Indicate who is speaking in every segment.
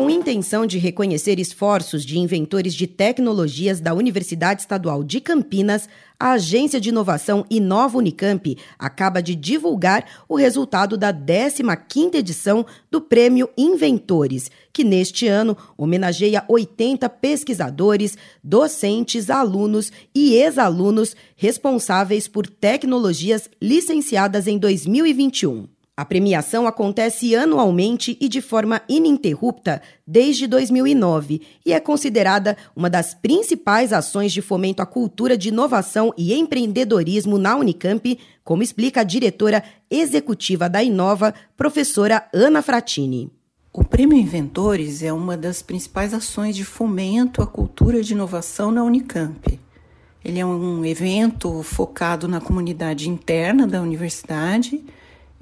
Speaker 1: Com intenção de reconhecer esforços de inventores de tecnologias da Universidade Estadual de Campinas, a Agência de Inovação Inova Unicamp acaba de divulgar o resultado da 15ª edição do Prêmio Inventores, que neste ano homenageia 80 pesquisadores, docentes, alunos e ex-alunos responsáveis por tecnologias licenciadas em 2021. A premiação acontece anualmente e de forma ininterrupta desde 2009 e é considerada uma das principais ações de fomento à cultura de inovação e empreendedorismo na Unicamp, como explica a diretora executiva da Inova, professora Ana Fratini.
Speaker 2: O Prêmio Inventores é uma das principais ações de fomento à cultura de inovação na Unicamp. Ele é um evento focado na comunidade interna da universidade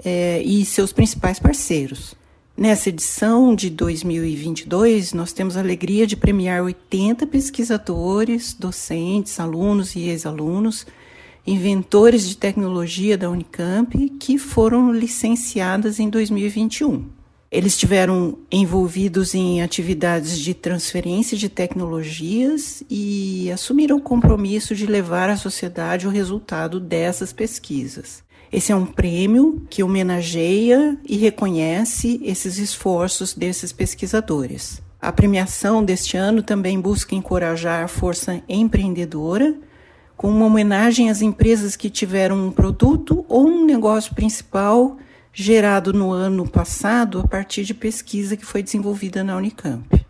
Speaker 2: é, e seus principais parceiros. Nessa edição de 2022, nós temos a alegria de premiar 80 pesquisadores, docentes, alunos e ex-alunos, inventores de tecnologia da Unicamp que foram licenciadas em 2021. Eles estiveram envolvidos em atividades de transferência de tecnologias e assumiram o compromisso de levar à sociedade o resultado dessas pesquisas. Esse é um prêmio que homenageia e reconhece esses esforços desses pesquisadores. A premiação deste ano também busca encorajar a força empreendedora, com uma homenagem às empresas que tiveram um produto ou um negócio principal gerado no ano passado a partir de pesquisa que foi desenvolvida na Unicamp.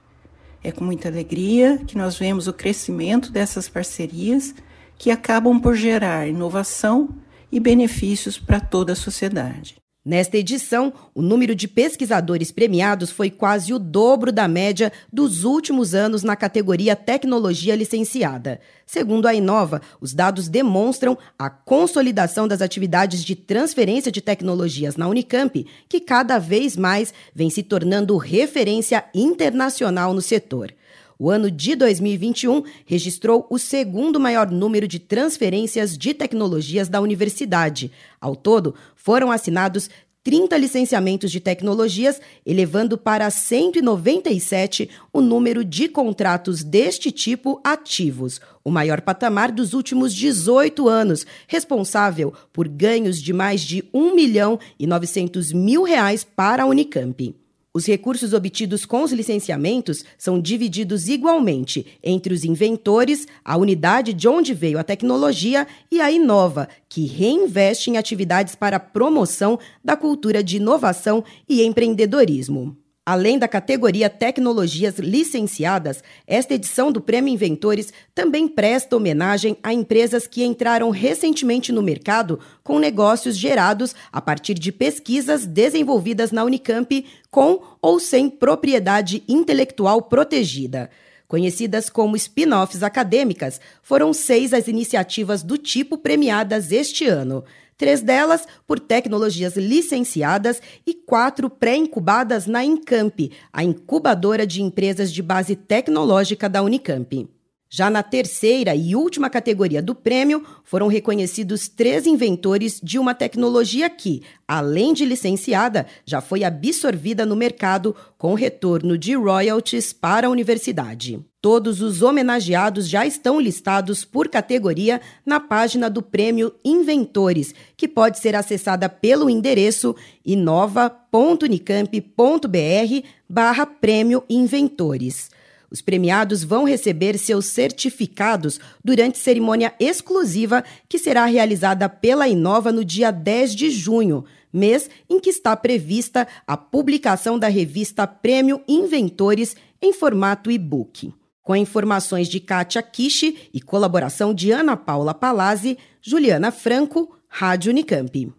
Speaker 2: É com muita alegria que nós vemos o crescimento dessas parcerias que acabam por gerar inovação e benefícios para toda a sociedade.
Speaker 1: Nesta edição, o número de pesquisadores premiados foi quase o dobro da média dos últimos anos na categoria Tecnologia Licenciada. Segundo a Inova, os dados demonstram a consolidação das atividades de transferência de tecnologias na Unicamp, que cada vez mais vem se tornando referência internacional no setor. O ano de 2021 registrou o segundo maior número de transferências de tecnologias da universidade. Ao todo, foram assinados 30 licenciamentos de tecnologias, elevando para 197 o número de contratos deste tipo ativos, o maior patamar dos últimos 18 anos, responsável por ganhos de mais de 1 milhão e 900 mil reais para a Unicamp. Os recursos obtidos com os licenciamentos são divididos igualmente entre os inventores, a unidade de onde veio a tecnologia e a Inova, que reinveste em atividades para promoção da cultura de inovação e empreendedorismo. Além da categoria Tecnologias Licenciadas, esta edição do Prêmio Inventores também presta homenagem a empresas que entraram recentemente no mercado com negócios gerados a partir de pesquisas desenvolvidas na Unicamp com ou sem propriedade intelectual protegida. Conhecidas como spin-offs acadêmicas, foram seis as iniciativas do tipo premiadas este ano três delas por tecnologias licenciadas e quatro pré-incubadas na Incamp, a incubadora de empresas de base tecnológica da Unicamp. Já na terceira e última categoria do prêmio, foram reconhecidos três inventores de uma tecnologia que, além de licenciada, já foi absorvida no mercado com retorno de royalties para a universidade. Todos os homenageados já estão listados por categoria na página do Prêmio Inventores, que pode ser acessada pelo endereço inova.unicamp.br barra Prêmio Inventores. Os premiados vão receber seus certificados durante cerimônia exclusiva que será realizada pela Inova no dia 10 de junho, mês em que está prevista a publicação da revista Prêmio Inventores em formato e-book. Com informações de Kátia Kishi e colaboração de Ana Paula Palazzi, Juliana Franco, Rádio Unicamp.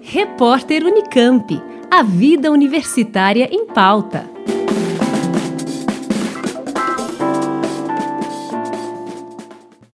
Speaker 3: Repórter Unicamp. A vida universitária em pauta.